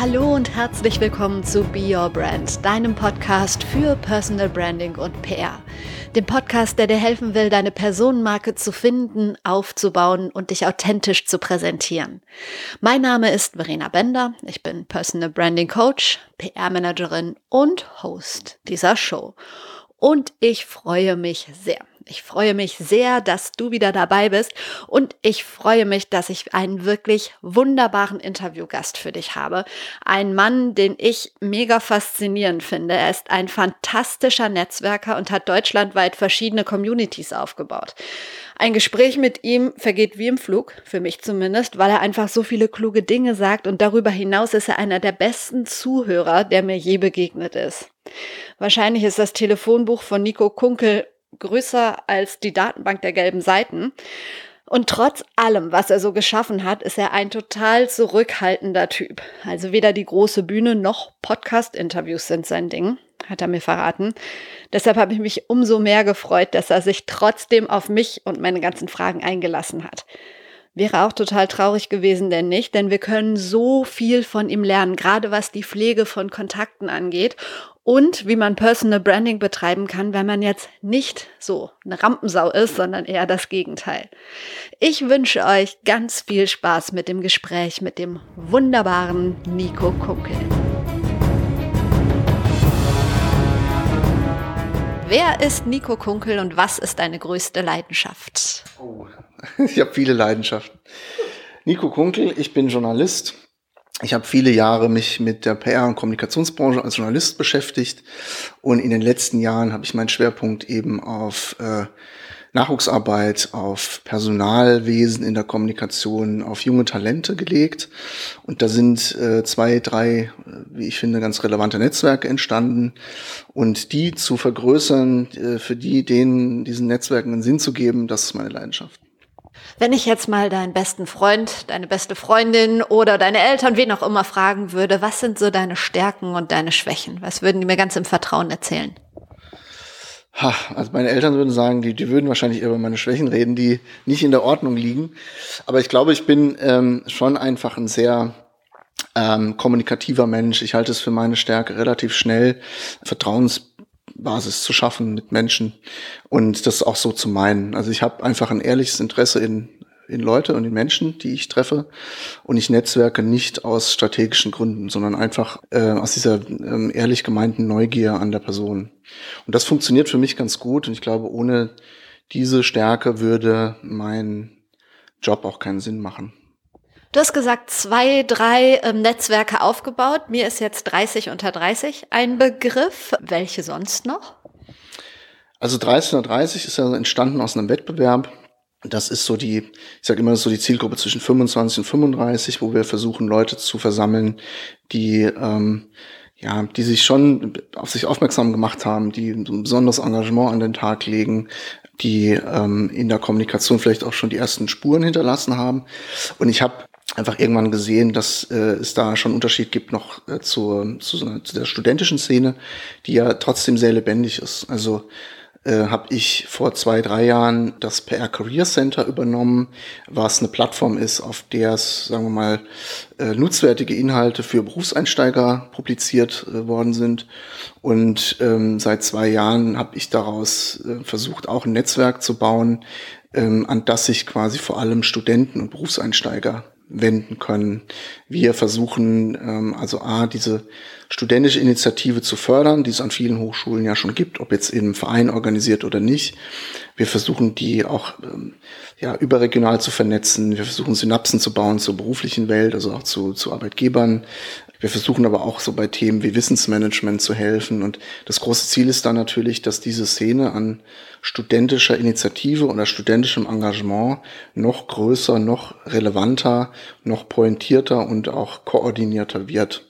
Hallo und herzlich willkommen zu Be Your Brand, deinem Podcast für Personal Branding und PR. Dem Podcast, der dir helfen will, deine Personenmarke zu finden, aufzubauen und dich authentisch zu präsentieren. Mein Name ist Verena Bender. Ich bin Personal Branding Coach, PR-Managerin und Host dieser Show. Und ich freue mich sehr, ich freue mich sehr, dass du wieder dabei bist und ich freue mich, dass ich einen wirklich wunderbaren Interviewgast für dich habe. Ein Mann, den ich mega faszinierend finde. Er ist ein fantastischer Netzwerker und hat deutschlandweit verschiedene Communities aufgebaut. Ein Gespräch mit ihm vergeht wie im Flug, für mich zumindest, weil er einfach so viele kluge Dinge sagt und darüber hinaus ist er einer der besten Zuhörer, der mir je begegnet ist. Wahrscheinlich ist das Telefonbuch von Nico Kunkel größer als die Datenbank der gelben Seiten. Und trotz allem, was er so geschaffen hat, ist er ein total zurückhaltender Typ. Also weder die große Bühne noch Podcast-Interviews sind sein Ding, hat er mir verraten. Deshalb habe ich mich umso mehr gefreut, dass er sich trotzdem auf mich und meine ganzen Fragen eingelassen hat. Wäre auch total traurig gewesen, denn nicht, denn wir können so viel von ihm lernen, gerade was die Pflege von Kontakten angeht und wie man Personal Branding betreiben kann, wenn man jetzt nicht so eine Rampensau ist, sondern eher das Gegenteil. Ich wünsche euch ganz viel Spaß mit dem Gespräch mit dem wunderbaren Nico Kunkel. Wer ist Nico Kunkel und was ist deine größte Leidenschaft? Oh, ich habe viele Leidenschaften. Nico Kunkel, ich bin Journalist, ich habe viele Jahre mich mit der PR- und Kommunikationsbranche als Journalist beschäftigt und in den letzten Jahren habe ich meinen Schwerpunkt eben auf äh, Nachwuchsarbeit, auf Personalwesen in der Kommunikation, auf junge Talente gelegt. Und da sind äh, zwei, drei, wie ich finde, ganz relevante Netzwerke entstanden. Und die zu vergrößern, äh, für die, denen diesen Netzwerken einen Sinn zu geben, das ist meine Leidenschaft. Wenn ich jetzt mal deinen besten Freund, deine beste Freundin oder deine Eltern, wen auch immer fragen würde, was sind so deine Stärken und deine Schwächen? Was würden die mir ganz im Vertrauen erzählen? Ha, also meine Eltern würden sagen, die, die würden wahrscheinlich eher über meine Schwächen reden, die nicht in der Ordnung liegen. Aber ich glaube, ich bin ähm, schon einfach ein sehr ähm, kommunikativer Mensch. Ich halte es für meine Stärke, relativ schnell Vertrauensbasis zu schaffen mit Menschen und das auch so zu meinen. Also ich habe einfach ein ehrliches Interesse in in Leute und in Menschen, die ich treffe. Und ich netzwerke nicht aus strategischen Gründen, sondern einfach äh, aus dieser ähm, ehrlich gemeinten Neugier an der Person. Und das funktioniert für mich ganz gut. Und ich glaube, ohne diese Stärke würde mein Job auch keinen Sinn machen. Du hast gesagt, zwei, drei ähm, Netzwerke aufgebaut. Mir ist jetzt 30 unter 30 ein Begriff. Welche sonst noch? Also 30 unter 30 ist ja entstanden aus einem Wettbewerb, das ist so die, ich sage immer, das ist so die Zielgruppe zwischen 25 und 35, wo wir versuchen, Leute zu versammeln, die ähm, ja, die sich schon auf sich aufmerksam gemacht haben, die ein besonderes Engagement an den Tag legen, die ähm, in der Kommunikation vielleicht auch schon die ersten Spuren hinterlassen haben. Und ich habe einfach irgendwann gesehen, dass äh, es da schon Unterschied gibt noch äh, zur, zu, zu der studentischen Szene, die ja trotzdem sehr lebendig ist. Also äh, habe ich vor zwei, drei Jahren das PR Career Center übernommen, was eine Plattform ist, auf der es, sagen wir mal, äh, nutzwertige Inhalte für Berufseinsteiger publiziert äh, worden sind. Und ähm, seit zwei Jahren habe ich daraus äh, versucht, auch ein Netzwerk zu bauen, ähm, an das sich quasi vor allem Studenten und Berufseinsteiger wenden können. Wir versuchen ähm, also A, diese studentische Initiative zu fördern, die es an vielen Hochschulen ja schon gibt, ob jetzt im Verein organisiert oder nicht. Wir versuchen die auch ähm, ja, überregional zu vernetzen. Wir versuchen Synapsen zu bauen zur beruflichen Welt, also auch zu, zu Arbeitgebern. Wir versuchen aber auch so bei Themen wie Wissensmanagement zu helfen. Und das große Ziel ist dann natürlich, dass diese Szene an studentischer Initiative oder studentischem Engagement noch größer, noch relevanter, noch pointierter und auch koordinierter wird.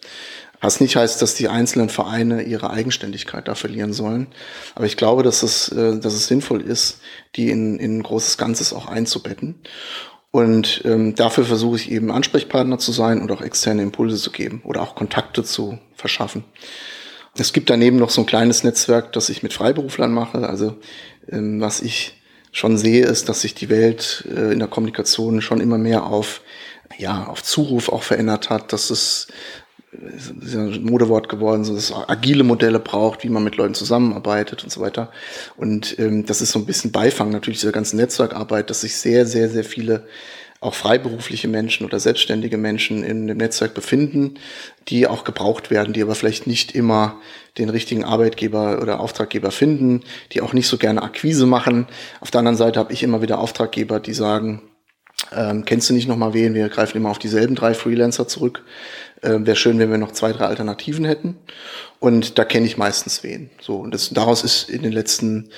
Was nicht heißt, dass die einzelnen Vereine ihre Eigenständigkeit da verlieren sollen. Aber ich glaube, dass es, äh, dass es sinnvoll ist, die in, in ein großes Ganzes auch einzubetten. Und ähm, dafür versuche ich eben Ansprechpartner zu sein und auch externe Impulse zu geben oder auch Kontakte zu verschaffen. Es gibt daneben noch so ein kleines Netzwerk, das ich mit Freiberuflern mache. Also ähm, was ich schon sehe, ist, dass sich die Welt äh, in der Kommunikation schon immer mehr auf ja, auf Zuruf auch verändert hat, dass es ist ja ein Modewort geworden, so dass es agile Modelle braucht, wie man mit Leuten zusammenarbeitet und so weiter. Und ähm, das ist so ein bisschen Beifang natürlich dieser ganzen Netzwerkarbeit, dass sich sehr, sehr, sehr viele auch freiberufliche Menschen oder selbstständige Menschen in dem Netzwerk befinden, die auch gebraucht werden, die aber vielleicht nicht immer den richtigen Arbeitgeber oder Auftraggeber finden, die auch nicht so gerne Akquise machen. Auf der anderen Seite habe ich immer wieder Auftraggeber, die sagen, ähm, kennst du nicht noch mal wen? Wir greifen immer auf dieselben drei Freelancer zurück. Ähm, Wäre schön, wenn wir noch zwei, drei Alternativen hätten. Und da kenne ich meistens wen. So und das, daraus ist in den letzten,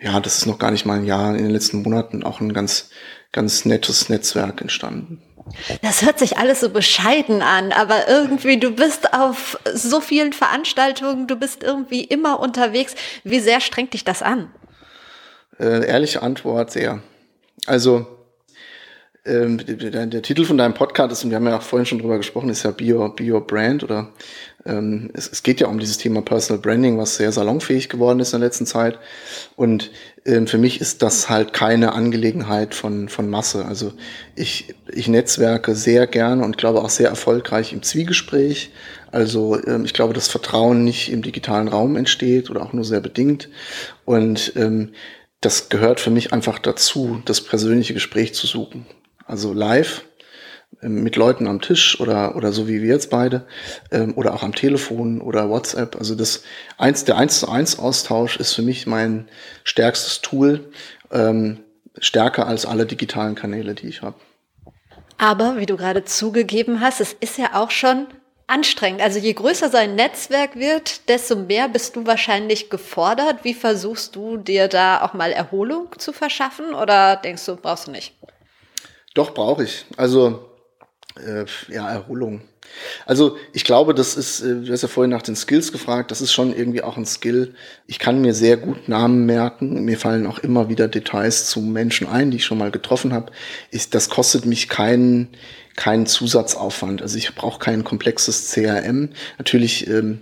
ja, das ist noch gar nicht mal ein Jahr, in den letzten Monaten auch ein ganz, ganz nettes Netzwerk entstanden. Das hört sich alles so bescheiden an, aber irgendwie, du bist auf so vielen Veranstaltungen, du bist irgendwie immer unterwegs. Wie sehr strengt dich das an? Äh, ehrliche Antwort, sehr. Also ähm, der, Titel von deinem Podcast ist, und wir haben ja auch vorhin schon drüber gesprochen, ist ja Be Your, Be Brand oder ähm, es, es geht ja um dieses Thema Personal Branding, was sehr salonfähig geworden ist in der letzten Zeit. Und ähm, für mich ist das halt keine Angelegenheit von, von Masse. Also ich, ich netzwerke sehr gerne und glaube auch sehr erfolgreich im Zwiegespräch. Also ähm, ich glaube, dass Vertrauen nicht im digitalen Raum entsteht oder auch nur sehr bedingt. Und ähm, das gehört für mich einfach dazu, das persönliche Gespräch zu suchen also live ähm, mit Leuten am Tisch oder, oder so wie wir jetzt beide, ähm, oder auch am Telefon oder WhatsApp. Also das eins, der eins zu eins Austausch ist für mich mein stärkstes Tool, ähm, stärker als alle digitalen Kanäle, die ich habe. Aber wie du gerade zugegeben hast, es ist ja auch schon anstrengend. Also je größer sein Netzwerk wird, desto mehr bist du wahrscheinlich gefordert. Wie versuchst du dir da auch mal Erholung zu verschaffen oder denkst du, brauchst du nicht? Doch, brauche ich. Also, äh, ja, Erholung. Also ich glaube, das ist, äh, du hast ja vorhin nach den Skills gefragt, das ist schon irgendwie auch ein Skill. Ich kann mir sehr gut Namen merken. Mir fallen auch immer wieder Details zu Menschen ein, die ich schon mal getroffen habe. Das kostet mich keinen keinen Zusatzaufwand. Also ich brauche kein komplexes CRM. Natürlich ähm,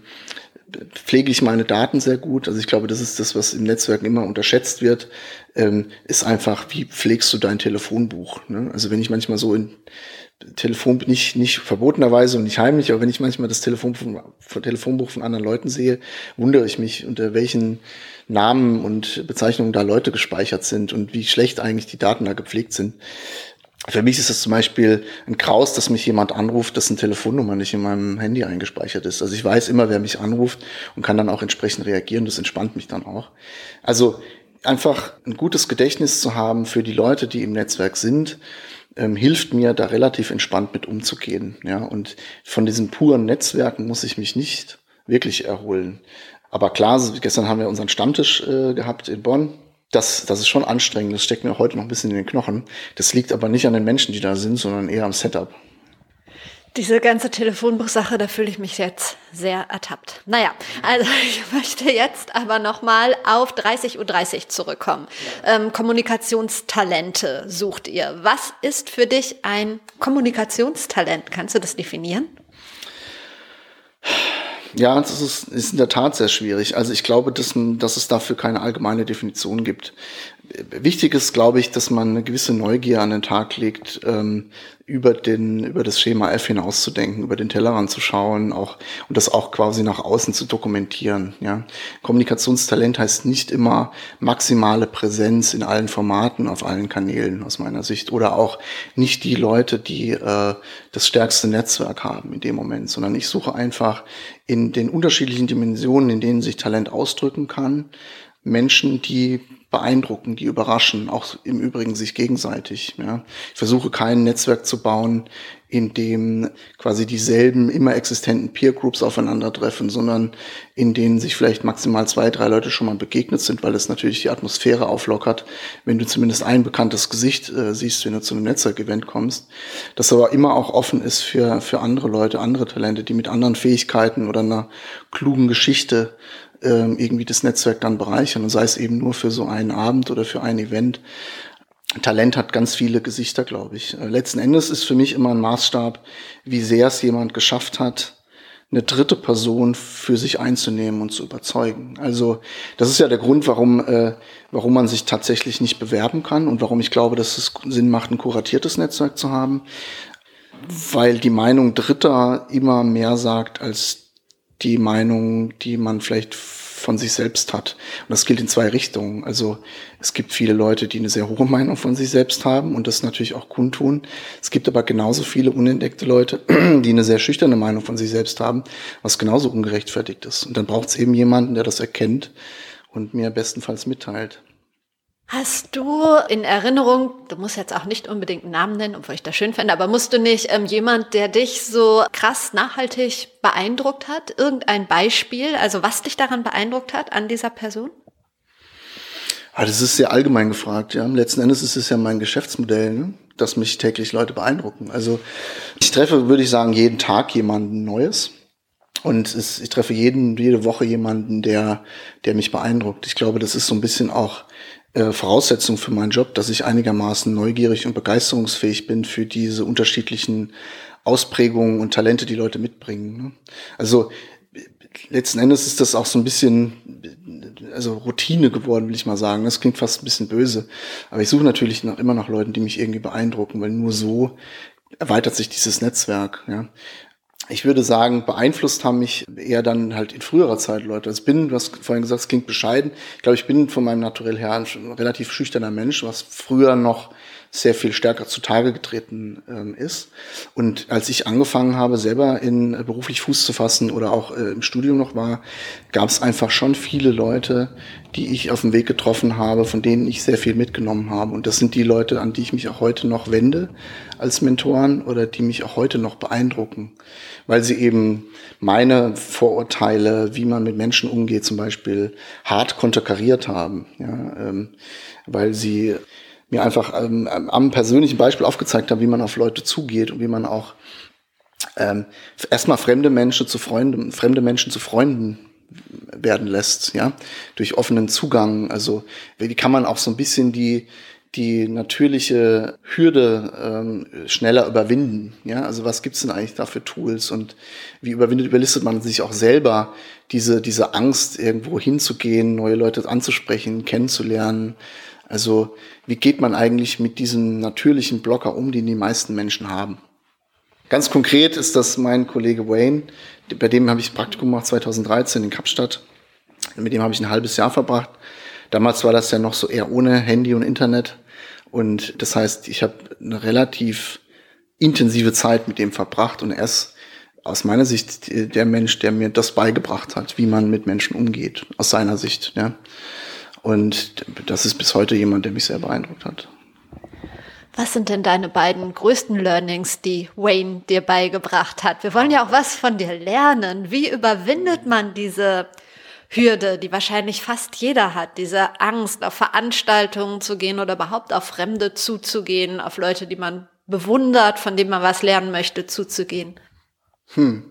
pflege ich meine Daten sehr gut. Also ich glaube, das ist das, was im Netzwerk immer unterschätzt wird, ähm, ist einfach, wie pflegst du dein Telefonbuch? Ne? Also wenn ich manchmal so in Telefon nicht, nicht verbotenerweise und nicht heimlich, aber wenn ich manchmal das Telefonbuch von, Telefonbuch von anderen Leuten sehe, wundere ich mich, unter welchen Namen und Bezeichnungen da Leute gespeichert sind und wie schlecht eigentlich die Daten da gepflegt sind. Für mich ist es zum Beispiel ein Kraus, dass mich jemand anruft, dessen Telefonnummer nicht in meinem Handy eingespeichert ist. Also ich weiß immer, wer mich anruft und kann dann auch entsprechend reagieren. Das entspannt mich dann auch. Also einfach ein gutes Gedächtnis zu haben für die Leute, die im Netzwerk sind, ähm, hilft mir, da relativ entspannt mit umzugehen. Ja, und von diesen puren Netzwerken muss ich mich nicht wirklich erholen. Aber klar, gestern haben wir unseren Stammtisch äh, gehabt in Bonn das, das ist schon anstrengend. Das steckt mir heute noch ein bisschen in den Knochen. Das liegt aber nicht an den Menschen, die da sind, sondern eher am Setup. Diese ganze Telefonbuchsache, da fühle ich mich jetzt sehr ertappt. Naja, also ich möchte jetzt aber nochmal auf 30.30 Uhr 30 zurückkommen. Ähm, Kommunikationstalente sucht ihr. Was ist für dich ein Kommunikationstalent? Kannst du das definieren? Ja, das ist, ist in der Tat sehr schwierig. Also ich glaube, dass, dass es dafür keine allgemeine Definition gibt. Wichtig ist, glaube ich, dass man eine gewisse Neugier an den Tag legt, ähm, über den, über das Schema F hinauszudenken, über den Tellerrand zu schauen, auch, und das auch quasi nach außen zu dokumentieren, ja. Kommunikationstalent heißt nicht immer maximale Präsenz in allen Formaten, auf allen Kanälen, aus meiner Sicht, oder auch nicht die Leute, die, äh, das stärkste Netzwerk haben in dem Moment, sondern ich suche einfach in den unterschiedlichen Dimensionen, in denen sich Talent ausdrücken kann, Menschen, die beeindrucken, die überraschen, auch im Übrigen sich gegenseitig. Ja. Ich versuche kein Netzwerk zu bauen, in dem quasi dieselben immer existenten Peer Groups aufeinandertreffen, sondern in denen sich vielleicht maximal zwei, drei Leute schon mal begegnet sind, weil es natürlich die Atmosphäre auflockert, wenn du zumindest ein bekanntes Gesicht äh, siehst, wenn du zu einem Netzwerkevent kommst. Das aber immer auch offen ist für, für andere Leute, andere Talente, die mit anderen Fähigkeiten oder einer klugen Geschichte ähm, irgendwie das Netzwerk dann bereichern und sei es eben nur für so einen Abend oder für ein Event. Talent hat ganz viele Gesichter, glaube ich. Äh, letzten Endes ist für mich immer ein Maßstab, wie sehr es jemand geschafft hat, eine dritte Person für sich einzunehmen und zu überzeugen. Also das ist ja der Grund, warum, äh, warum man sich tatsächlich nicht bewerben kann und warum ich glaube, dass es Sinn macht, ein kuratiertes Netzwerk zu haben, weil die Meinung Dritter immer mehr sagt als die Meinung, die man vielleicht von sich selbst hat. Und das gilt in zwei Richtungen. Also es gibt viele Leute, die eine sehr hohe Meinung von sich selbst haben und das natürlich auch kundtun. Es gibt aber genauso viele unentdeckte Leute, die eine sehr schüchterne Meinung von sich selbst haben, was genauso ungerechtfertigt ist. Und dann braucht es eben jemanden, der das erkennt und mir bestenfalls mitteilt. Hast du in Erinnerung, du musst jetzt auch nicht unbedingt einen Namen nennen, obwohl ich das schön fände, aber musst du nicht ähm, jemand, der dich so krass nachhaltig beeindruckt hat, irgendein Beispiel, also was dich daran beeindruckt hat an dieser Person? Ah, das ist sehr allgemein gefragt. Ja. Letzten Endes ist es ja mein Geschäftsmodell, ne? dass mich täglich Leute beeindrucken. Also ich treffe, würde ich sagen, jeden Tag jemanden Neues. Und es, ich treffe jeden, jede Woche jemanden, der, der mich beeindruckt. Ich glaube, das ist so ein bisschen auch äh, Voraussetzung für meinen Job, dass ich einigermaßen neugierig und begeisterungsfähig bin für diese unterschiedlichen Ausprägungen und Talente, die Leute mitbringen. Ne? Also letzten Endes ist das auch so ein bisschen also Routine geworden, will ich mal sagen. Das klingt fast ein bisschen böse. Aber ich suche natürlich noch, immer nach Leuten, die mich irgendwie beeindrucken, weil nur so erweitert sich dieses Netzwerk. Ja ich würde sagen, beeinflusst haben mich eher dann halt in früherer Zeit Leute. Also ich bin, du hast vorhin gesagt, es klingt bescheiden. Ich glaube, ich bin von meinem Naturell her ein relativ schüchterner Mensch, was früher noch sehr viel stärker zutage getreten ähm, ist. Und als ich angefangen habe, selber in äh, beruflich Fuß zu fassen oder auch äh, im Studium noch war, gab es einfach schon viele Leute, die ich auf dem Weg getroffen habe, von denen ich sehr viel mitgenommen habe. Und das sind die Leute, an die ich mich auch heute noch wende als Mentoren oder die mich auch heute noch beeindrucken, weil sie eben meine Vorurteile, wie man mit Menschen umgeht, zum Beispiel hart konterkariert haben. Ja, ähm, weil sie mir einfach ähm, am persönlichen Beispiel aufgezeigt haben, wie man auf Leute zugeht und wie man auch ähm, erstmal fremde Menschen zu Freunden, fremde Menschen zu Freunden werden lässt, ja, durch offenen Zugang. Also wie kann man auch so ein bisschen die die natürliche Hürde ähm, schneller überwinden. Ja, also was gibt's denn eigentlich da für Tools und wie überwindet, überlistet man sich auch selber diese diese Angst irgendwo hinzugehen, neue Leute anzusprechen, kennenzulernen, also wie geht man eigentlich mit diesem natürlichen Blocker um, den die meisten Menschen haben? Ganz konkret ist das mein Kollege Wayne, bei dem habe ich Praktikum gemacht 2013 in Kapstadt. Mit dem habe ich ein halbes Jahr verbracht. Damals war das ja noch so eher ohne Handy und Internet. Und das heißt, ich habe eine relativ intensive Zeit mit dem verbracht und er ist aus meiner Sicht der Mensch, der mir das beigebracht hat, wie man mit Menschen umgeht, aus seiner Sicht. Ja. Und das ist bis heute jemand, der mich sehr beeindruckt hat. Was sind denn deine beiden größten Learnings, die Wayne dir beigebracht hat? Wir wollen ja auch was von dir lernen. Wie überwindet man diese Hürde, die wahrscheinlich fast jeder hat, diese Angst, auf Veranstaltungen zu gehen oder überhaupt auf Fremde zuzugehen, auf Leute, die man bewundert, von denen man was lernen möchte, zuzugehen? Hm.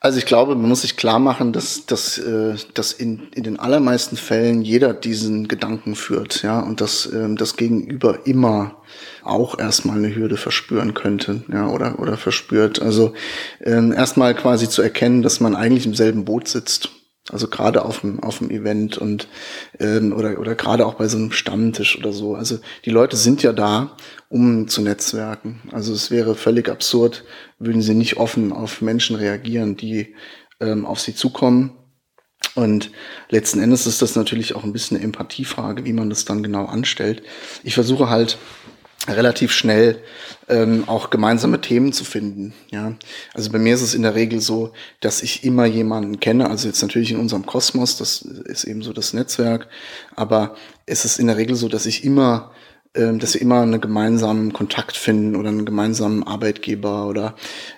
Also ich glaube, man muss sich klar machen, dass, dass, äh, dass in, in den allermeisten Fällen jeder diesen Gedanken führt, ja, und dass ähm, das Gegenüber immer auch erstmal eine Hürde verspüren könnte, ja, oder, oder verspürt. Also ähm, erstmal quasi zu erkennen, dass man eigentlich im selben Boot sitzt. Also gerade auf dem, auf dem Event und ähm, oder, oder gerade auch bei so einem Stammtisch oder so. Also die Leute sind ja da, um zu netzwerken. Also es wäre völlig absurd, würden sie nicht offen auf Menschen reagieren, die ähm, auf sie zukommen. Und letzten Endes ist das natürlich auch ein bisschen eine Empathiefrage, wie man das dann genau anstellt. Ich versuche halt relativ schnell ähm, auch gemeinsame Themen zu finden. Ja, also bei mir ist es in der Regel so, dass ich immer jemanden kenne. Also jetzt natürlich in unserem Kosmos, das ist eben so das Netzwerk, aber es ist in der Regel so, dass ich immer ähm, dass wir immer einen gemeinsamen Kontakt finden oder einen gemeinsamen Arbeitgeber oder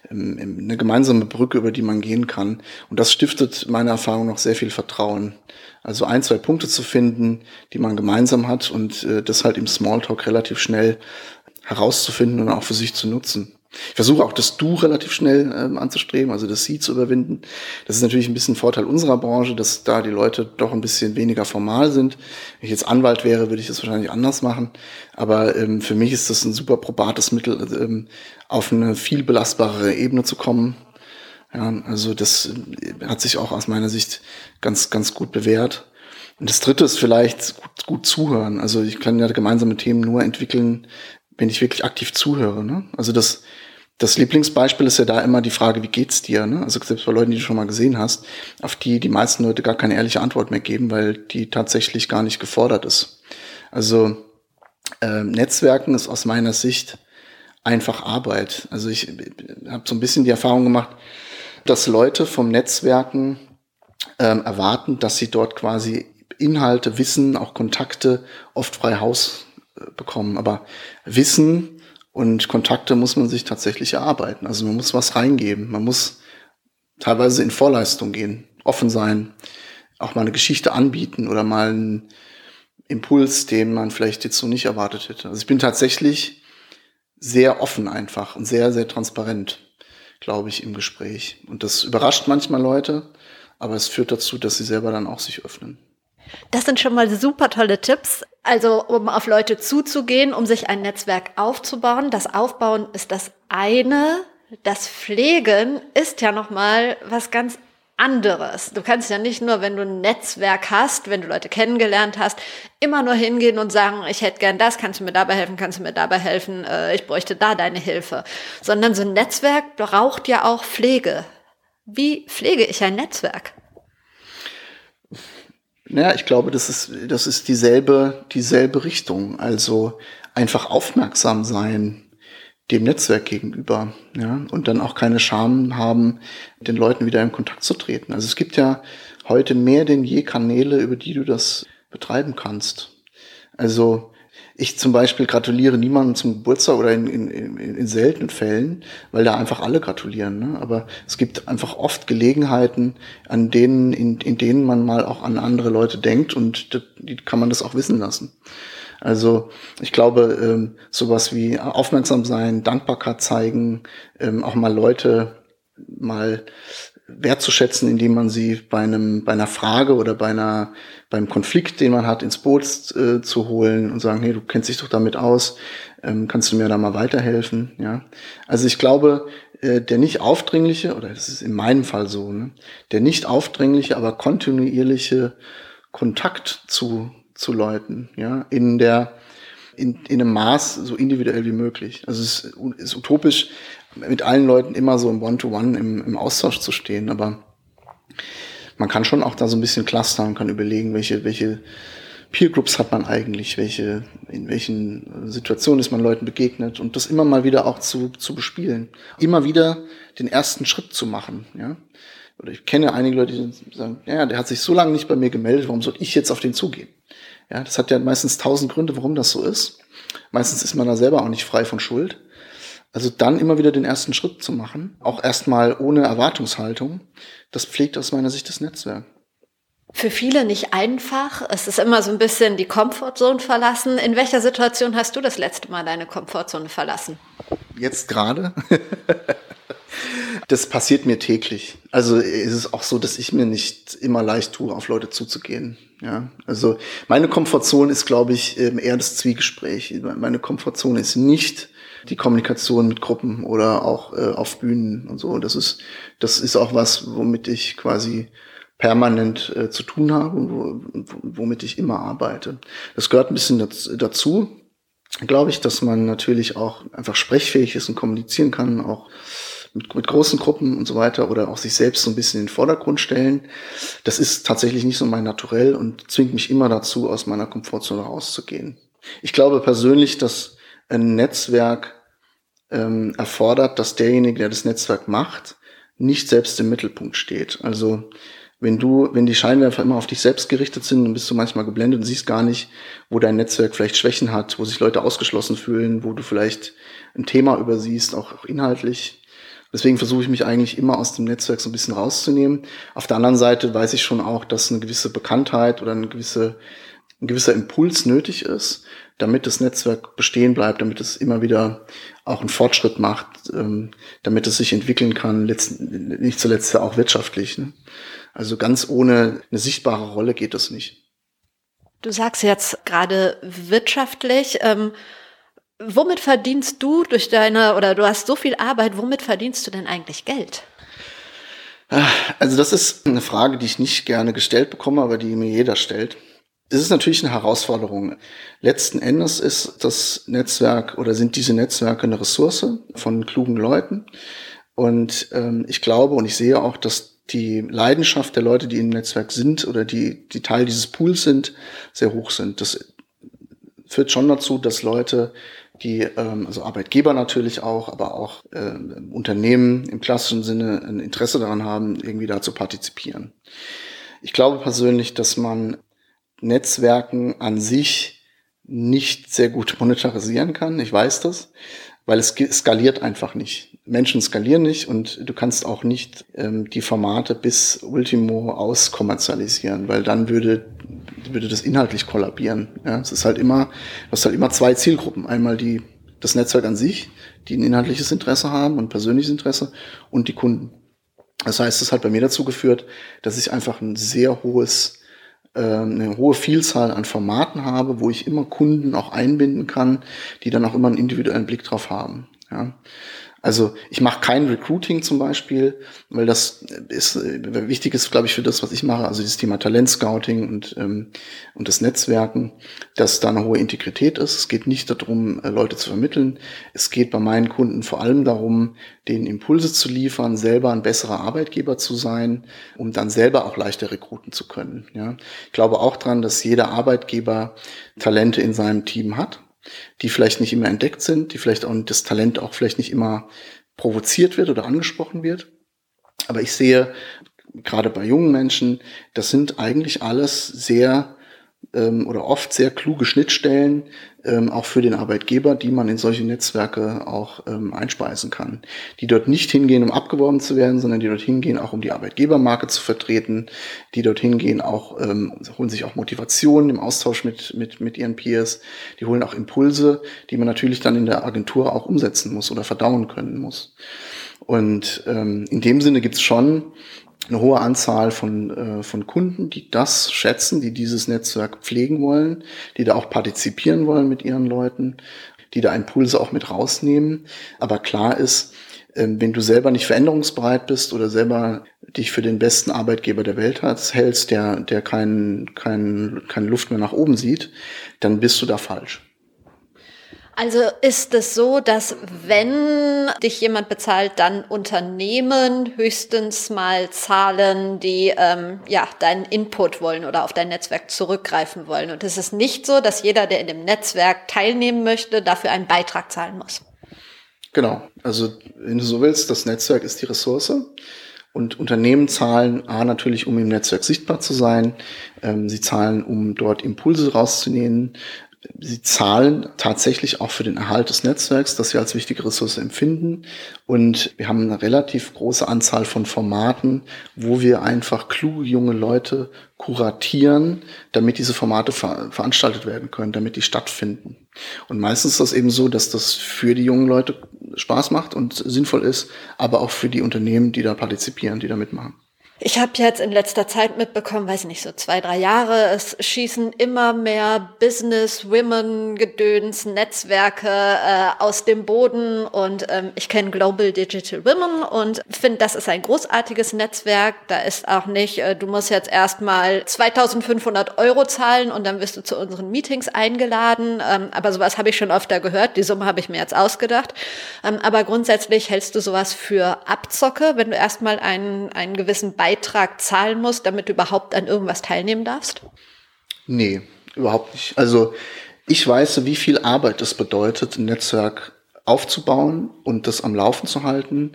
ähm, eine gemeinsame Brücke, über die man gehen kann. Und das stiftet meiner Erfahrung noch sehr viel Vertrauen. Also ein, zwei Punkte zu finden, die man gemeinsam hat und äh, das halt im Smalltalk relativ schnell herauszufinden und auch für sich zu nutzen. Ich versuche auch das Du relativ schnell ähm, anzustreben, also das Sie zu überwinden. Das ist natürlich ein bisschen Vorteil unserer Branche, dass da die Leute doch ein bisschen weniger formal sind. Wenn ich jetzt Anwalt wäre, würde ich das wahrscheinlich anders machen. Aber ähm, für mich ist das ein super probates Mittel, ähm, auf eine viel belastbarere Ebene zu kommen. Ja, also das äh, hat sich auch aus meiner Sicht ganz, ganz gut bewährt. Und das dritte ist vielleicht gut, gut zuhören. Also ich kann ja gemeinsame Themen nur entwickeln, wenn ich wirklich aktiv zuhöre. Ne? Also das, das Lieblingsbeispiel ist ja da immer die Frage, wie geht's dir? Ne? Also selbst bei Leuten, die du schon mal gesehen hast, auf die die meisten Leute gar keine ehrliche Antwort mehr geben, weil die tatsächlich gar nicht gefordert ist. Also äh, Netzwerken ist aus meiner Sicht einfach Arbeit. Also ich habe so ein bisschen die Erfahrung gemacht, dass Leute vom Netzwerken ähm, erwarten, dass sie dort quasi Inhalte, Wissen, auch Kontakte oft frei Haus bekommen. Aber Wissen und Kontakte muss man sich tatsächlich erarbeiten. Also man muss was reingeben. Man muss teilweise in Vorleistung gehen, offen sein, auch mal eine Geschichte anbieten oder mal einen Impuls, den man vielleicht jetzt so nicht erwartet hätte. Also ich bin tatsächlich sehr offen einfach und sehr, sehr transparent, glaube ich, im Gespräch. Und das überrascht manchmal Leute, aber es führt dazu, dass sie selber dann auch sich öffnen. Das sind schon mal super tolle Tipps. Also, um auf Leute zuzugehen, um sich ein Netzwerk aufzubauen. Das Aufbauen ist das eine. Das Pflegen ist ja nochmal was ganz anderes. Du kannst ja nicht nur, wenn du ein Netzwerk hast, wenn du Leute kennengelernt hast, immer nur hingehen und sagen, ich hätte gern das, kannst du mir dabei helfen, kannst du mir dabei helfen, äh, ich bräuchte da deine Hilfe. Sondern so ein Netzwerk braucht ja auch Pflege. Wie pflege ich ein Netzwerk? Naja, ich glaube, das ist, das ist dieselbe, dieselbe Richtung. Also einfach aufmerksam sein dem Netzwerk gegenüber, ja, und dann auch keine Scham haben, den Leuten wieder in Kontakt zu treten. Also es gibt ja heute mehr denn je Kanäle, über die du das betreiben kannst. Also ich zum Beispiel gratuliere niemandem zum Geburtstag oder in, in, in, in seltenen Fällen, weil da einfach alle gratulieren. Ne? Aber es gibt einfach oft Gelegenheiten, an denen, in, in denen man mal auch an andere Leute denkt und die kann man das auch wissen lassen. Also ich glaube, ähm, sowas wie aufmerksam sein, Dankbarkeit zeigen, ähm, auch mal Leute mal wertzuschätzen, indem man sie bei einem, bei einer Frage oder bei einer, beim Konflikt, den man hat, ins Boot äh, zu holen und sagen, hey, du kennst dich doch damit aus, ähm, kannst du mir da mal weiterhelfen, ja. Also ich glaube, äh, der nicht aufdringliche, oder das ist in meinem Fall so, ne, der nicht aufdringliche, aber kontinuierliche Kontakt zu, zu Leuten, ja, in der, in, in einem Maß so individuell wie möglich. Also es ist, utopisch, mit allen Leuten immer so im One-to-One -One im, im Austausch zu stehen, aber man kann schon auch da so ein bisschen clustern, kann überlegen, welche, welche Peer Groups hat man eigentlich, welche, in welchen Situationen ist man Leuten begegnet und das immer mal wieder auch zu, zu bespielen. Immer wieder den ersten Schritt zu machen, ja. Oder ich kenne einige Leute, die sagen, ja, der hat sich so lange nicht bei mir gemeldet, warum soll ich jetzt auf den zugehen? Ja, das hat ja meistens tausend Gründe, warum das so ist. Meistens ist man da selber auch nicht frei von Schuld. Also dann immer wieder den ersten Schritt zu machen, auch erstmal ohne Erwartungshaltung, das pflegt aus meiner Sicht das Netzwerk. Für viele nicht einfach. Es ist immer so ein bisschen die Comfortzone verlassen. In welcher Situation hast du das letzte Mal deine Comfortzone verlassen? Jetzt gerade. das passiert mir täglich. Also ist es auch so, dass ich mir nicht immer leicht tue, auf Leute zuzugehen. Ja, also meine Komfortzone ist, glaube ich, eher das Zwiegespräch. Meine Komfortzone ist nicht die Kommunikation mit Gruppen oder auch äh, auf Bühnen und so. Das ist, das ist auch was, womit ich quasi permanent äh, zu tun habe und wo, womit ich immer arbeite. Das gehört ein bisschen dazu, glaube ich, dass man natürlich auch einfach sprechfähig ist und kommunizieren kann, auch mit, mit großen Gruppen und so weiter oder auch sich selbst so ein bisschen in den Vordergrund stellen. Das ist tatsächlich nicht so mein Naturell und zwingt mich immer dazu, aus meiner Komfortzone rauszugehen. Ich glaube persönlich, dass ein Netzwerk ähm, erfordert, dass derjenige, der das Netzwerk macht, nicht selbst im Mittelpunkt steht. Also wenn du, wenn die Scheinwerfer immer auf dich selbst gerichtet sind, dann bist du manchmal geblendet und siehst gar nicht, wo dein Netzwerk vielleicht Schwächen hat, wo sich Leute ausgeschlossen fühlen, wo du vielleicht ein Thema übersiehst, auch, auch inhaltlich. Deswegen versuche ich mich eigentlich immer aus dem Netzwerk so ein bisschen rauszunehmen. Auf der anderen Seite weiß ich schon auch, dass eine gewisse Bekanntheit oder eine gewisse ein gewisser Impuls nötig ist, damit das Netzwerk bestehen bleibt, damit es immer wieder auch einen Fortschritt macht, ähm, damit es sich entwickeln kann, letzten, nicht zuletzt auch wirtschaftlich. Ne? Also ganz ohne eine sichtbare Rolle geht das nicht. Du sagst jetzt gerade wirtschaftlich. Ähm, womit verdienst du durch deine, oder du hast so viel Arbeit, womit verdienst du denn eigentlich Geld? Also das ist eine Frage, die ich nicht gerne gestellt bekomme, aber die mir jeder stellt. Es ist natürlich eine Herausforderung. Letzten Endes ist das Netzwerk oder sind diese Netzwerke eine Ressource von klugen Leuten. Und ähm, ich glaube und ich sehe auch, dass die Leidenschaft der Leute, die im Netzwerk sind oder die, die Teil dieses Pools sind, sehr hoch sind. Das führt schon dazu, dass Leute, die, ähm, also Arbeitgeber natürlich auch, aber auch äh, Unternehmen im klassischen Sinne ein Interesse daran haben, irgendwie da zu partizipieren. Ich glaube persönlich, dass man Netzwerken an sich nicht sehr gut monetarisieren kann. Ich weiß das, weil es skaliert einfach nicht. Menschen skalieren nicht und du kannst auch nicht ähm, die Formate bis Ultimo auskommerzialisieren, weil dann würde, würde das inhaltlich kollabieren. Ja, es ist halt immer, du hast halt immer zwei Zielgruppen. Einmal die, das Netzwerk an sich, die ein inhaltliches Interesse haben und persönliches Interesse und die Kunden. Das heißt, es hat bei mir dazu geführt, dass ich einfach ein sehr hohes ähm, eine hohe Vielzahl an Formaten habe, wo ich immer Kunden auch einbinden kann, die dann auch immer einen individuellen Blick drauf haben. Ja. Also ich mache kein Recruiting zum Beispiel, weil das ist äh, wichtig ist, glaube ich, für das, was ich mache, also dieses Thema Talentscouting und ähm, und das Netzwerken, dass da eine hohe Integrität ist. Es geht nicht darum, äh, Leute zu vermitteln. Es geht bei meinen Kunden vor allem darum, denen Impulse zu liefern, selber ein besserer Arbeitgeber zu sein, um dann selber auch leichter rekruten zu können. Ja, ich glaube auch dran, dass jeder Arbeitgeber Talente in seinem Team hat die vielleicht nicht immer entdeckt sind, die vielleicht auch das Talent auch vielleicht nicht immer provoziert wird oder angesprochen wird. Aber ich sehe gerade bei jungen Menschen, das sind eigentlich alles sehr ähm, oder oft sehr kluge Schnittstellen, ähm, auch für den Arbeitgeber, die man in solche Netzwerke auch ähm, einspeisen kann. Die dort nicht hingehen, um abgeworben zu werden, sondern die dort hingehen, auch um die Arbeitgebermarke zu vertreten, die dort hingehen, auch ähm, holen sich auch Motivation im Austausch mit, mit, mit ihren Peers, die holen auch Impulse, die man natürlich dann in der Agentur auch umsetzen muss oder verdauen können muss. Und ähm, in dem Sinne gibt's schon eine hohe Anzahl von, äh, von Kunden, die das schätzen, die dieses Netzwerk pflegen wollen, die da auch partizipieren wollen mit ihren Leuten, die da Impulse auch mit rausnehmen. Aber klar ist, äh, wenn du selber nicht veränderungsbereit bist oder selber dich für den besten Arbeitgeber der Welt hältst, der, der kein, kein, keine Luft mehr nach oben sieht, dann bist du da falsch. Also ist es so, dass wenn dich jemand bezahlt, dann Unternehmen höchstens mal zahlen, die ähm, ja deinen Input wollen oder auf dein Netzwerk zurückgreifen wollen. Und es ist nicht so, dass jeder, der in dem Netzwerk teilnehmen möchte, dafür einen Beitrag zahlen muss. Genau. Also wenn du so willst, das Netzwerk ist die Ressource. Und Unternehmen zahlen A natürlich, um im Netzwerk sichtbar zu sein. Ähm, sie zahlen, um dort Impulse rauszunehmen sie zahlen tatsächlich auch für den Erhalt des Netzwerks, das sie als wichtige Ressource empfinden. Und wir haben eine relativ große Anzahl von Formaten, wo wir einfach kluge junge Leute kuratieren, damit diese Formate ver veranstaltet werden können, damit die stattfinden. Und meistens ist das eben so, dass das für die jungen Leute Spaß macht und sinnvoll ist, aber auch für die Unternehmen, die da partizipieren, die da mitmachen. Ich habe jetzt in letzter Zeit mitbekommen, weiß nicht, so zwei, drei Jahre, es schießen immer mehr Business, Women, Gedöns, Netzwerke äh, aus dem Boden und ähm, ich kenne Global Digital Women und finde, das ist ein großartiges Netzwerk. Da ist auch nicht, äh, du musst jetzt erstmal 2500 Euro zahlen und dann wirst du zu unseren Meetings eingeladen. Ähm, aber sowas habe ich schon öfter gehört. Die Summe habe ich mir jetzt ausgedacht. Ähm, aber grundsätzlich hältst du sowas für Abzocke, wenn du erstmal einen, einen gewissen Beitrag Beitrag zahlen musst, damit du überhaupt an irgendwas teilnehmen darfst? Nee, überhaupt nicht. Also ich weiß, wie viel Arbeit es bedeutet, ein Netzwerk aufzubauen und das am Laufen zu halten,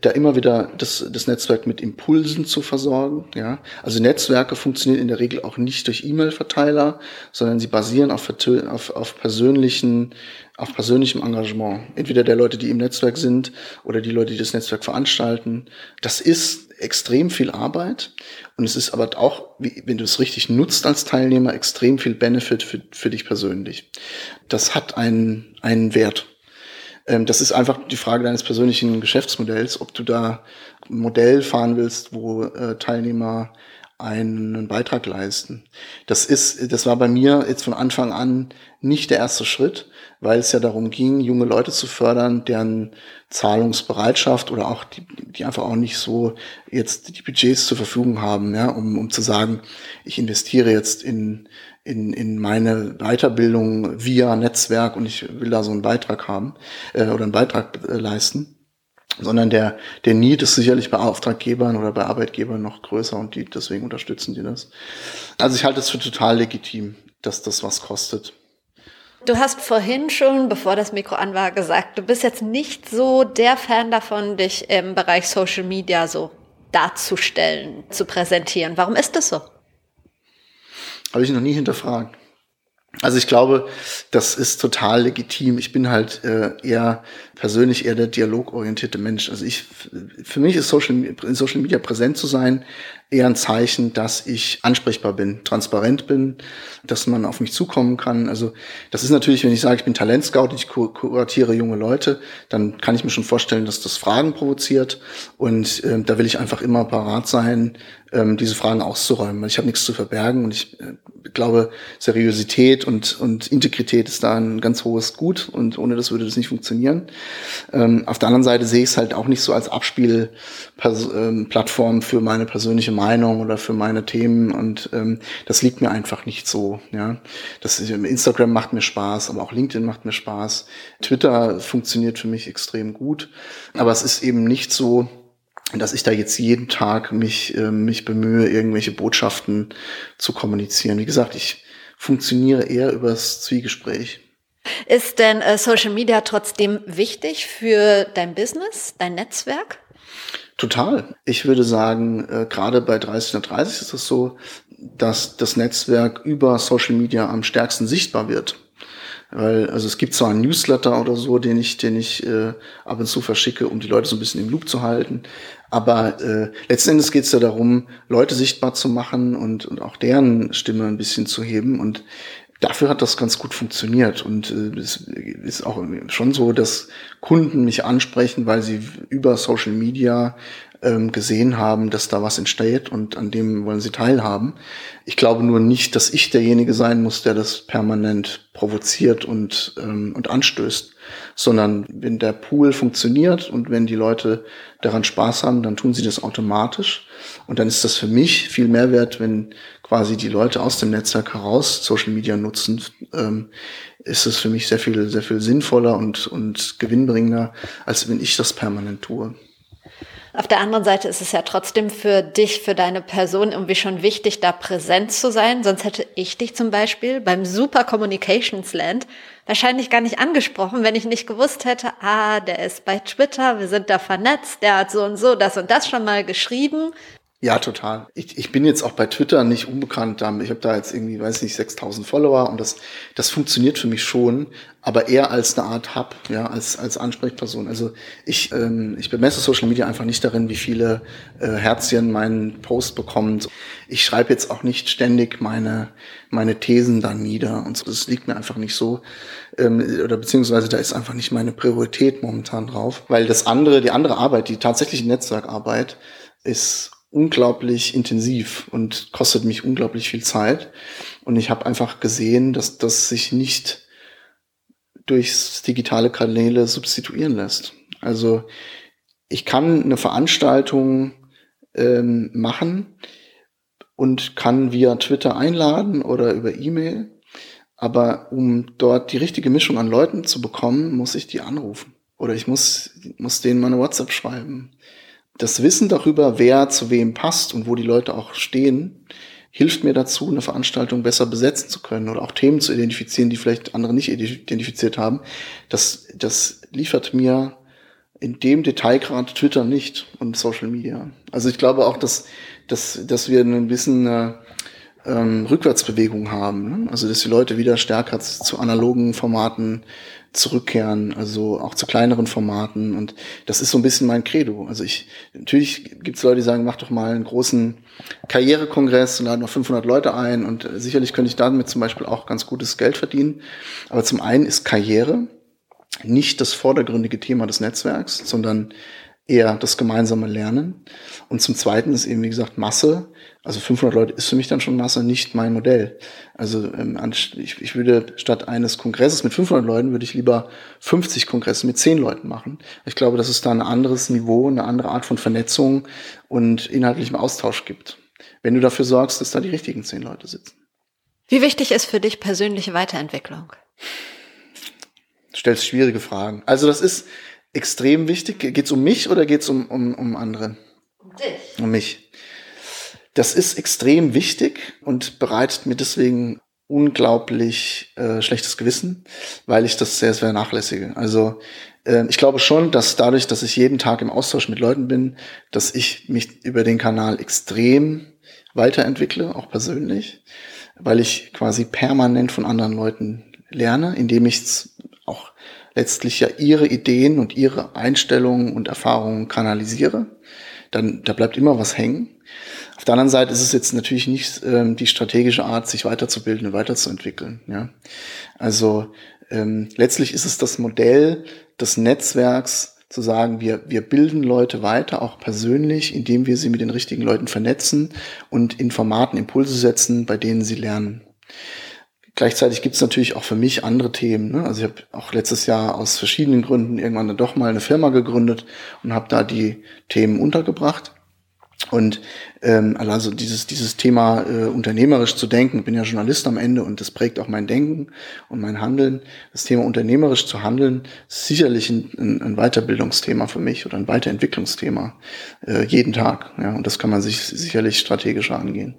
da immer wieder das, das Netzwerk mit Impulsen zu versorgen. Ja? Also Netzwerke funktionieren in der Regel auch nicht durch E-Mail-Verteiler, sondern sie basieren auf, auf, auf persönlichen auf persönlichem Engagement. Entweder der Leute, die im Netzwerk sind oder die Leute, die das Netzwerk veranstalten. Das ist extrem viel Arbeit und es ist aber auch, wenn du es richtig nutzt als Teilnehmer, extrem viel Benefit für, für dich persönlich. Das hat einen, einen Wert. Ähm, das ist einfach die Frage deines persönlichen Geschäftsmodells, ob du da ein Modell fahren willst, wo äh, Teilnehmer einen Beitrag leisten. Das ist, das war bei mir jetzt von Anfang an nicht der erste Schritt, weil es ja darum ging, junge Leute zu fördern, deren Zahlungsbereitschaft oder auch die, die einfach auch nicht so jetzt die Budgets zur Verfügung haben, ja, um, um zu sagen, ich investiere jetzt in, in, in meine Weiterbildung via Netzwerk und ich will da so einen Beitrag haben äh, oder einen Beitrag äh, leisten sondern der, der Need ist sicherlich bei Auftraggebern oder bei Arbeitgebern noch größer und die, deswegen unterstützen die das. Also ich halte es für total legitim, dass das was kostet. Du hast vorhin schon, bevor das Mikro an war, gesagt, du bist jetzt nicht so der Fan davon, dich im Bereich Social Media so darzustellen, zu präsentieren. Warum ist das so? Habe ich noch nie hinterfragt. Also ich glaube, das ist total legitim. Ich bin halt äh, eher persönlich eher der dialogorientierte Mensch. Also ich, für mich ist Social, in Social Media präsent zu sein eher ein Zeichen, dass ich ansprechbar bin, transparent bin, dass man auf mich zukommen kann. Also das ist natürlich, wenn ich sage, ich bin Talentscout, ich kuratiere junge Leute, dann kann ich mir schon vorstellen, dass das Fragen provoziert. Und äh, da will ich einfach immer parat sein, ähm, diese Fragen auszuräumen. Ich habe nichts zu verbergen und ich äh, glaube, Seriosität und, und Integrität ist da ein ganz hohes Gut und ohne das würde das nicht funktionieren. Ähm, auf der anderen Seite sehe ich es halt auch nicht so als Abspielplattform ähm, für meine persönliche Meinung oder für meine Themen und ähm, das liegt mir einfach nicht so. Ja, das Instagram macht mir Spaß, aber auch LinkedIn macht mir Spaß. Twitter funktioniert für mich extrem gut, aber es ist eben nicht so, dass ich da jetzt jeden Tag mich, äh, mich bemühe, irgendwelche Botschaften zu kommunizieren. Wie gesagt, ich funktioniere eher übers Zwiegespräch. Ist denn äh, Social Media trotzdem wichtig für dein Business, dein Netzwerk? Total. Ich würde sagen, äh, gerade bei 3030 ist es so, dass das Netzwerk über Social Media am stärksten sichtbar wird. Weil, also es gibt zwar einen Newsletter oder so, den ich, den ich äh, ab und zu verschicke, um die Leute so ein bisschen im Loop zu halten. Aber äh, letzten Endes geht es ja darum, Leute sichtbar zu machen und, und auch deren Stimme ein bisschen zu heben. Und dafür hat das ganz gut funktioniert. Und äh, es ist auch schon so, dass Kunden mich ansprechen, weil sie über Social Media ähm, gesehen haben, dass da was entsteht und an dem wollen sie teilhaben. Ich glaube nur nicht, dass ich derjenige sein muss, der das permanent provoziert und, ähm, und anstößt, sondern wenn der Pool funktioniert und wenn die Leute daran Spaß haben, dann tun sie das automatisch. Und dann ist das für mich viel mehr wert, wenn quasi die Leute aus dem Netzwerk heraus Social Media nutzen, ähm, ist es für mich sehr viel, sehr viel sinnvoller und, und gewinnbringender, als wenn ich das permanent tue. Auf der anderen Seite ist es ja trotzdem für dich, für deine Person irgendwie schon wichtig, da präsent zu sein. Sonst hätte ich dich zum Beispiel beim Super Communications Land wahrscheinlich gar nicht angesprochen, wenn ich nicht gewusst hätte, ah, der ist bei Twitter, wir sind da vernetzt, der hat so und so das und das schon mal geschrieben. Ja, total. Ich, ich bin jetzt auch bei Twitter nicht unbekannt. Ich habe da jetzt irgendwie, weiß nicht, 6000 Follower und das, das funktioniert für mich schon, aber eher als eine Art Hub, ja, als, als Ansprechperson. Also ich, ähm, ich bemesse Social Media einfach nicht darin, wie viele äh, Herzchen mein Post bekommt. Ich schreibe jetzt auch nicht ständig meine, meine Thesen dann nieder und so. Das liegt mir einfach nicht so. Ähm, oder beziehungsweise da ist einfach nicht meine Priorität momentan drauf. Weil das andere, die andere Arbeit, die tatsächliche Netzwerkarbeit, ist unglaublich intensiv und kostet mich unglaublich viel Zeit. Und ich habe einfach gesehen, dass das sich nicht durchs digitale Kanäle substituieren lässt. Also ich kann eine Veranstaltung ähm, machen und kann via Twitter einladen oder über E-Mail. Aber um dort die richtige Mischung an Leuten zu bekommen, muss ich die anrufen. Oder ich muss, muss denen meine WhatsApp schreiben das Wissen darüber, wer zu wem passt und wo die Leute auch stehen, hilft mir dazu, eine Veranstaltung besser besetzen zu können oder auch Themen zu identifizieren, die vielleicht andere nicht identifiziert haben. Das, das liefert mir in dem Detailgrad Twitter nicht und Social Media. Also ich glaube auch, dass, dass, dass wir ein bisschen äh, ähm, Rückwärtsbewegung haben. Ne? Also dass die Leute wieder stärker zu analogen Formaten zurückkehren, also auch zu kleineren Formaten. Und das ist so ein bisschen mein Credo. Also ich, natürlich gibt es Leute, die sagen, mach doch mal einen großen Karrierekongress und laden noch 500 Leute ein. Und sicherlich könnte ich damit zum Beispiel auch ganz gutes Geld verdienen. Aber zum einen ist Karriere nicht das vordergründige Thema des Netzwerks, sondern eher das gemeinsame Lernen. Und zum Zweiten ist eben, wie gesagt, Masse. Also 500 Leute ist für mich dann schon Masse, nicht mein Modell. Also ähm, ich, ich würde statt eines Kongresses mit 500 Leuten, würde ich lieber 50 Kongresse mit 10 Leuten machen. Ich glaube, dass es da ein anderes Niveau, eine andere Art von Vernetzung und inhaltlichem Austausch gibt. Wenn du dafür sorgst, dass da die richtigen 10 Leute sitzen. Wie wichtig ist für dich persönliche Weiterentwicklung? Du stellst schwierige Fragen. Also das ist, extrem wichtig. Geht es um mich oder geht es um, um, um andere? Um dich. Um mich. Das ist extrem wichtig und bereitet mir deswegen unglaublich äh, schlechtes Gewissen, weil ich das sehr, sehr nachlässige. Also äh, ich glaube schon, dass dadurch, dass ich jeden Tag im Austausch mit Leuten bin, dass ich mich über den Kanal extrem weiterentwickle, auch persönlich, weil ich quasi permanent von anderen Leuten lerne, indem ich auch letztlich ja ihre Ideen und ihre Einstellungen und Erfahrungen kanalisiere, dann da bleibt immer was hängen. Auf der anderen Seite ist es jetzt natürlich nicht ähm, die strategische Art, sich weiterzubilden und weiterzuentwickeln. Ja? Also ähm, letztlich ist es das Modell des Netzwerks, zu sagen, wir, wir bilden Leute weiter, auch persönlich, indem wir sie mit den richtigen Leuten vernetzen und in Formaten Impulse setzen, bei denen sie lernen. Gleichzeitig gibt es natürlich auch für mich andere Themen. Ne? Also ich habe auch letztes Jahr aus verschiedenen Gründen irgendwann dann doch mal eine Firma gegründet und habe da die Themen untergebracht. Und ähm, also dieses, dieses Thema äh, unternehmerisch zu denken, bin ja Journalist am Ende und das prägt auch mein Denken und mein Handeln. Das Thema unternehmerisch zu handeln ist sicherlich ein, ein, ein Weiterbildungsthema für mich oder ein Weiterentwicklungsthema äh, jeden Tag. Ja, und das kann man sich sicherlich strategischer angehen.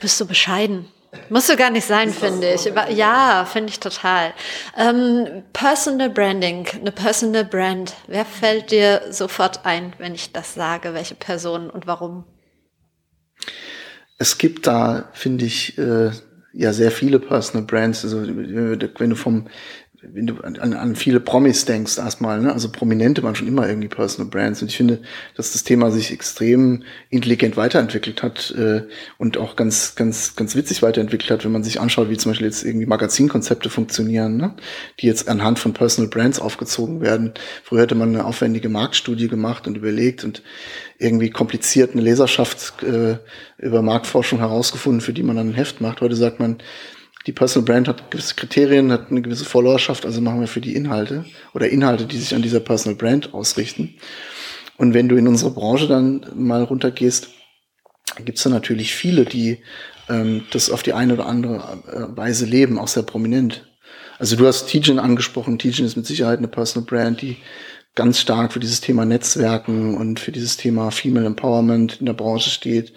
Bist du bescheiden? Musst du gar nicht sein, finde ich. Ja, finde ich total. Ähm, Personal Branding, eine Personal Brand. Wer fällt dir sofort ein, wenn ich das sage? Welche Person und warum? Es gibt da, finde ich, äh, ja sehr viele Personal Brands. Also wenn du vom wenn du an, an viele Promis denkst erstmal, ne? also Prominente waren schon immer irgendwie Personal Brands und ich finde, dass das Thema sich extrem intelligent weiterentwickelt hat äh, und auch ganz, ganz, ganz witzig weiterentwickelt hat, wenn man sich anschaut, wie zum Beispiel jetzt irgendwie Magazinkonzepte funktionieren, ne? die jetzt anhand von Personal Brands aufgezogen werden. Früher hätte man eine aufwendige Marktstudie gemacht und überlegt und irgendwie kompliziert eine Leserschaft äh, über Marktforschung herausgefunden, für die man dann ein Heft macht. Heute sagt man, die Personal Brand hat gewisse Kriterien, hat eine gewisse Followerschaft, also machen wir für die Inhalte oder Inhalte, die sich an dieser Personal Brand ausrichten. Und wenn du in unsere Branche dann mal runtergehst, gibt es da natürlich viele, die ähm, das auf die eine oder andere äh, Weise leben, auch sehr prominent. Also du hast Tijin angesprochen. Tijin ist mit Sicherheit eine Personal Brand, die ganz stark für dieses Thema Netzwerken und für dieses Thema Female Empowerment in der Branche steht.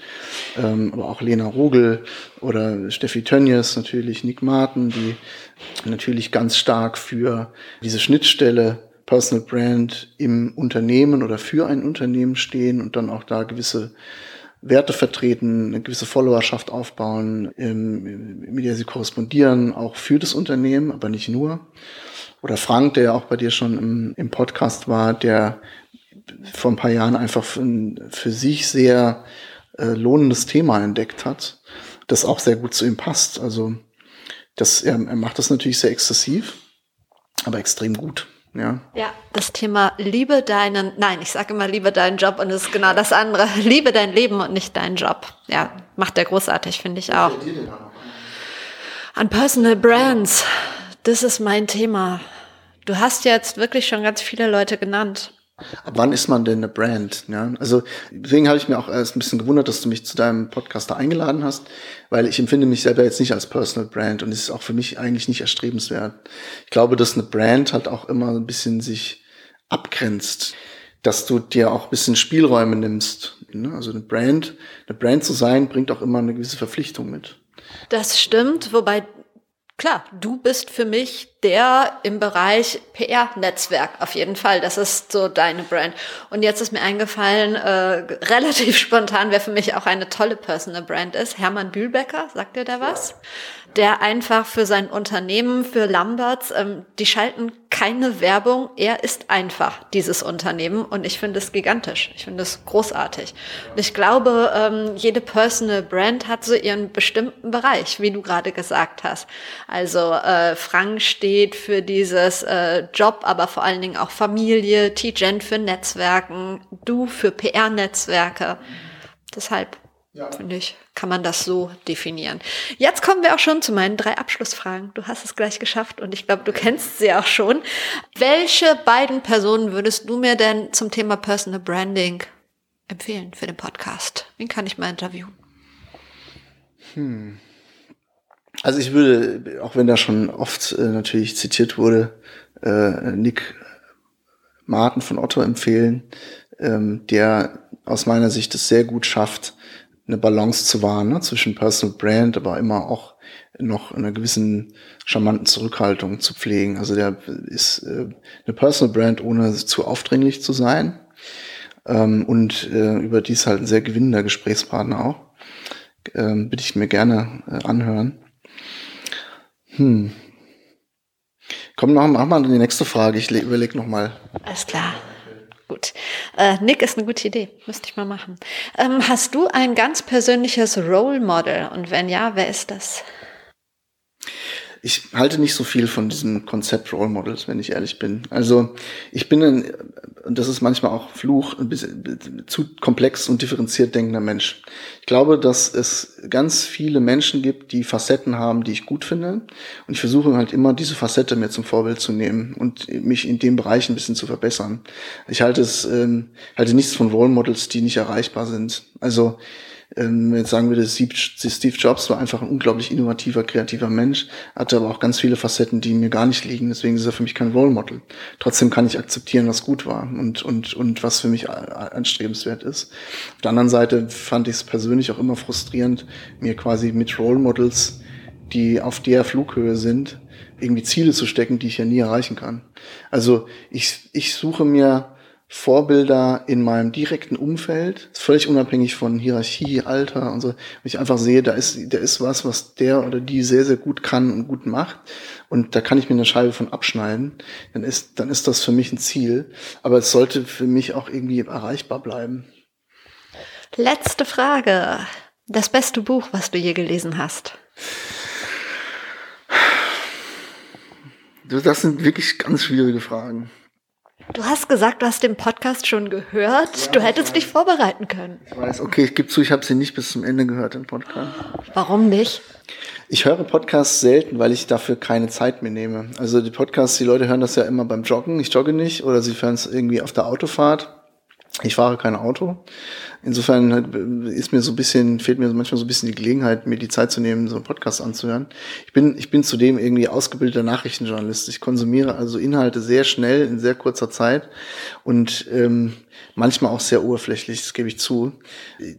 Ähm, aber auch Lena Rogel oder Steffi Tönjes natürlich, Nick Martin, die natürlich ganz stark für diese Schnittstelle Personal Brand im Unternehmen oder für ein Unternehmen stehen und dann auch da gewisse Werte vertreten, eine gewisse Followerschaft aufbauen, mit der sie korrespondieren, auch für das Unternehmen, aber nicht nur oder Frank, der ja auch bei dir schon im, im Podcast war, der vor ein paar Jahren einfach für, für sich sehr äh, lohnendes Thema entdeckt hat, das auch sehr gut zu ihm passt. Also das, er, er macht das natürlich sehr exzessiv, aber extrem gut. Ja. ja, das Thema liebe deinen, nein, ich sage immer liebe deinen Job und es ist genau das andere. Liebe dein Leben und nicht deinen Job. Ja, macht der großartig, finde ich auch. An Personal Brands, das ist mein Thema. Du hast jetzt wirklich schon ganz viele Leute genannt. Ab wann ist man denn eine Brand? Ja, also deswegen habe ich mir auch erst ein bisschen gewundert, dass du mich zu deinem Podcast da eingeladen hast, weil ich empfinde mich selber jetzt nicht als Personal Brand und es ist auch für mich eigentlich nicht erstrebenswert. Ich glaube, dass eine Brand halt auch immer ein bisschen sich abgrenzt, dass du dir auch ein bisschen Spielräume nimmst. Ne? Also eine Brand, eine Brand zu sein, bringt auch immer eine gewisse Verpflichtung mit. Das stimmt, wobei Klar, du bist für mich der im Bereich PR-Netzwerk auf jeden Fall. Das ist so deine Brand. Und jetzt ist mir eingefallen, äh, relativ spontan, wer für mich auch eine tolle Personal Brand ist. Hermann Bühlbecker, sagt dir der was? Ja der einfach für sein Unternehmen, für Lamberts, ähm, die schalten keine Werbung. Er ist einfach dieses Unternehmen und ich finde es gigantisch. Ich finde es großartig. Und ich glaube, ähm, jede Personal Brand hat so ihren bestimmten Bereich, wie du gerade gesagt hast. Also äh, Frank steht für dieses äh, Job, aber vor allen Dingen auch Familie, T-Gent für Netzwerken, du für PR-Netzwerke. Deshalb ja. Finde ich, kann man das so definieren. Jetzt kommen wir auch schon zu meinen drei Abschlussfragen. Du hast es gleich geschafft und ich glaube, du kennst sie auch schon. Welche beiden Personen würdest du mir denn zum Thema Personal Branding empfehlen für den Podcast? Wen kann ich mal interviewen? Hm. Also ich würde, auch wenn da schon oft äh, natürlich zitiert wurde, äh, Nick Martin von Otto empfehlen, ähm, der aus meiner Sicht es sehr gut schafft, eine Balance zu wahren ne, zwischen Personal Brand, aber immer auch noch einer gewissen charmanten Zurückhaltung zu pflegen. Also der ist äh, eine Personal Brand, ohne zu aufdringlich zu sein. Ähm, und äh, überdies halt ein sehr gewinnender Gesprächspartner auch. Ähm, bitte ich mir gerne äh, anhören. Hm. Komm noch, mach mal die nächste Frage. Ich überlege noch mal. Alles klar. Gut. Äh, Nick ist eine gute Idee. Müsste ich mal machen. Ähm, hast du ein ganz persönliches Role Model? Und wenn ja, wer ist das? Ich halte nicht so viel von diesem Konzept Role Models, wenn ich ehrlich bin. Also ich bin ein, und das ist manchmal auch Fluch, ein bisschen zu komplex und differenziert denkender Mensch. Ich glaube, dass es ganz viele Menschen gibt, die Facetten haben, die ich gut finde. Und ich versuche halt immer, diese Facette mir zum Vorbild zu nehmen und mich in dem Bereich ein bisschen zu verbessern. Ich halte es, ähm, halte nichts von Role Models, die nicht erreichbar sind. Also ähm, jetzt sagen würde, Steve Jobs war einfach ein unglaublich innovativer, kreativer Mensch, hatte aber auch ganz viele Facetten, die mir gar nicht liegen. Deswegen ist er für mich kein Role Model. Trotzdem kann ich akzeptieren, was gut war und, und, und was für mich anstrebenswert ist. Auf der anderen Seite fand ich es persönlich auch immer frustrierend, mir quasi mit Role Models, die auf der Flughöhe sind, irgendwie Ziele zu stecken, die ich ja nie erreichen kann. Also ich, ich suche mir Vorbilder in meinem direkten Umfeld, völlig unabhängig von Hierarchie, Alter und so, wenn ich einfach sehe, da ist, da ist was, was der oder die sehr, sehr gut kann und gut macht und da kann ich mir eine Scheibe von abschneiden, dann ist, dann ist das für mich ein Ziel, aber es sollte für mich auch irgendwie erreichbar bleiben. Letzte Frage. Das beste Buch, was du je gelesen hast? Das sind wirklich ganz schwierige Fragen. Du hast gesagt, du hast den Podcast schon gehört. Ja, du hättest dich vorbereiten können. Ich weiß, okay, ich gebe zu, ich habe sie nicht bis zum Ende gehört, den Podcast. Warum nicht? Ich höre Podcasts selten, weil ich dafür keine Zeit mehr nehme. Also die Podcasts, die Leute hören das ja immer beim Joggen. Ich jogge nicht oder sie hören es irgendwie auf der Autofahrt. Ich fahre kein Auto. Insofern ist mir so ein bisschen, fehlt mir manchmal so ein bisschen die Gelegenheit, mir die Zeit zu nehmen, so einen Podcast anzuhören. Ich bin, ich bin zudem irgendwie ausgebildeter Nachrichtenjournalist. Ich konsumiere also Inhalte sehr schnell, in sehr kurzer Zeit und ähm, manchmal auch sehr oberflächlich, das gebe ich zu.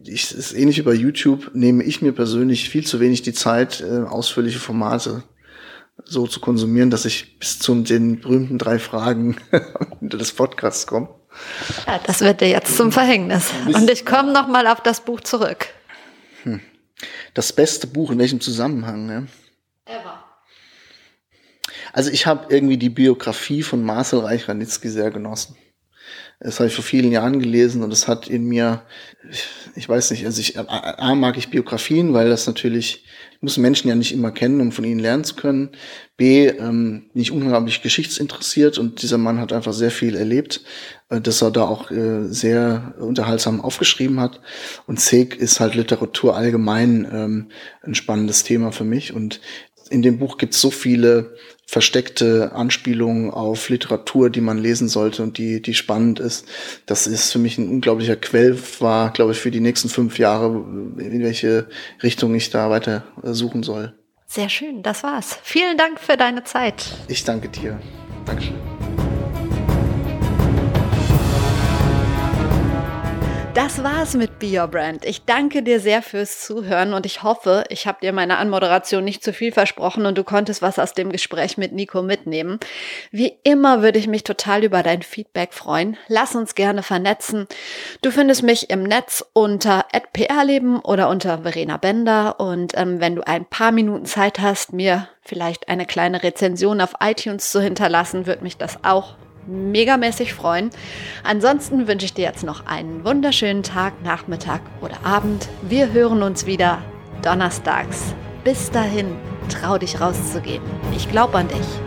Ich, ist ähnlich wie bei YouTube, nehme ich mir persönlich viel zu wenig die Zeit, äh, ausführliche Formate so zu konsumieren, dass ich bis zu den berühmten drei Fragen des Podcasts komme. Ja, das wird dir jetzt zum Verhängnis. Und ich komme noch mal auf das Buch zurück. Hm. Das beste Buch in welchem Zusammenhang? Ne? Ever. Also ich habe irgendwie die Biografie von Marcel Reich-Ranitzky sehr genossen. Das habe ich vor vielen Jahren gelesen und es hat in mir, ich weiß nicht, also ich, A mag ich Biografien, weil das natürlich, ich muss Menschen ja nicht immer kennen, um von ihnen lernen zu können. B, ähm, nicht unglaublich geschichtsinteressiert und dieser Mann hat einfach sehr viel erlebt, äh, dass er da auch äh, sehr unterhaltsam aufgeschrieben hat. Und C ist halt Literatur allgemein ähm, ein spannendes Thema für mich und in dem Buch gibt es so viele versteckte Anspielungen auf Literatur, die man lesen sollte und die, die spannend ist. Das ist für mich ein unglaublicher Quell, war, glaube ich, für die nächsten fünf Jahre, in welche Richtung ich da weiter suchen soll. Sehr schön, das war's. Vielen Dank für deine Zeit. Ich danke dir. Dankeschön. Das war's mit Be Your Brand. Ich danke dir sehr fürs Zuhören und ich hoffe, ich habe dir meine Anmoderation nicht zu viel versprochen und du konntest was aus dem Gespräch mit Nico mitnehmen. Wie immer würde ich mich total über dein Feedback freuen. Lass uns gerne vernetzen. Du findest mich im Netz unter @prleben oder unter Verena Bender und ähm, wenn du ein paar Minuten Zeit hast, mir vielleicht eine kleine Rezension auf iTunes zu hinterlassen, würde mich das auch megamäßig freuen. Ansonsten wünsche ich dir jetzt noch einen wunderschönen Tag, Nachmittag oder Abend. Wir hören uns wieder donnerstags. Bis dahin, trau dich rauszugehen. Ich glaube an dich.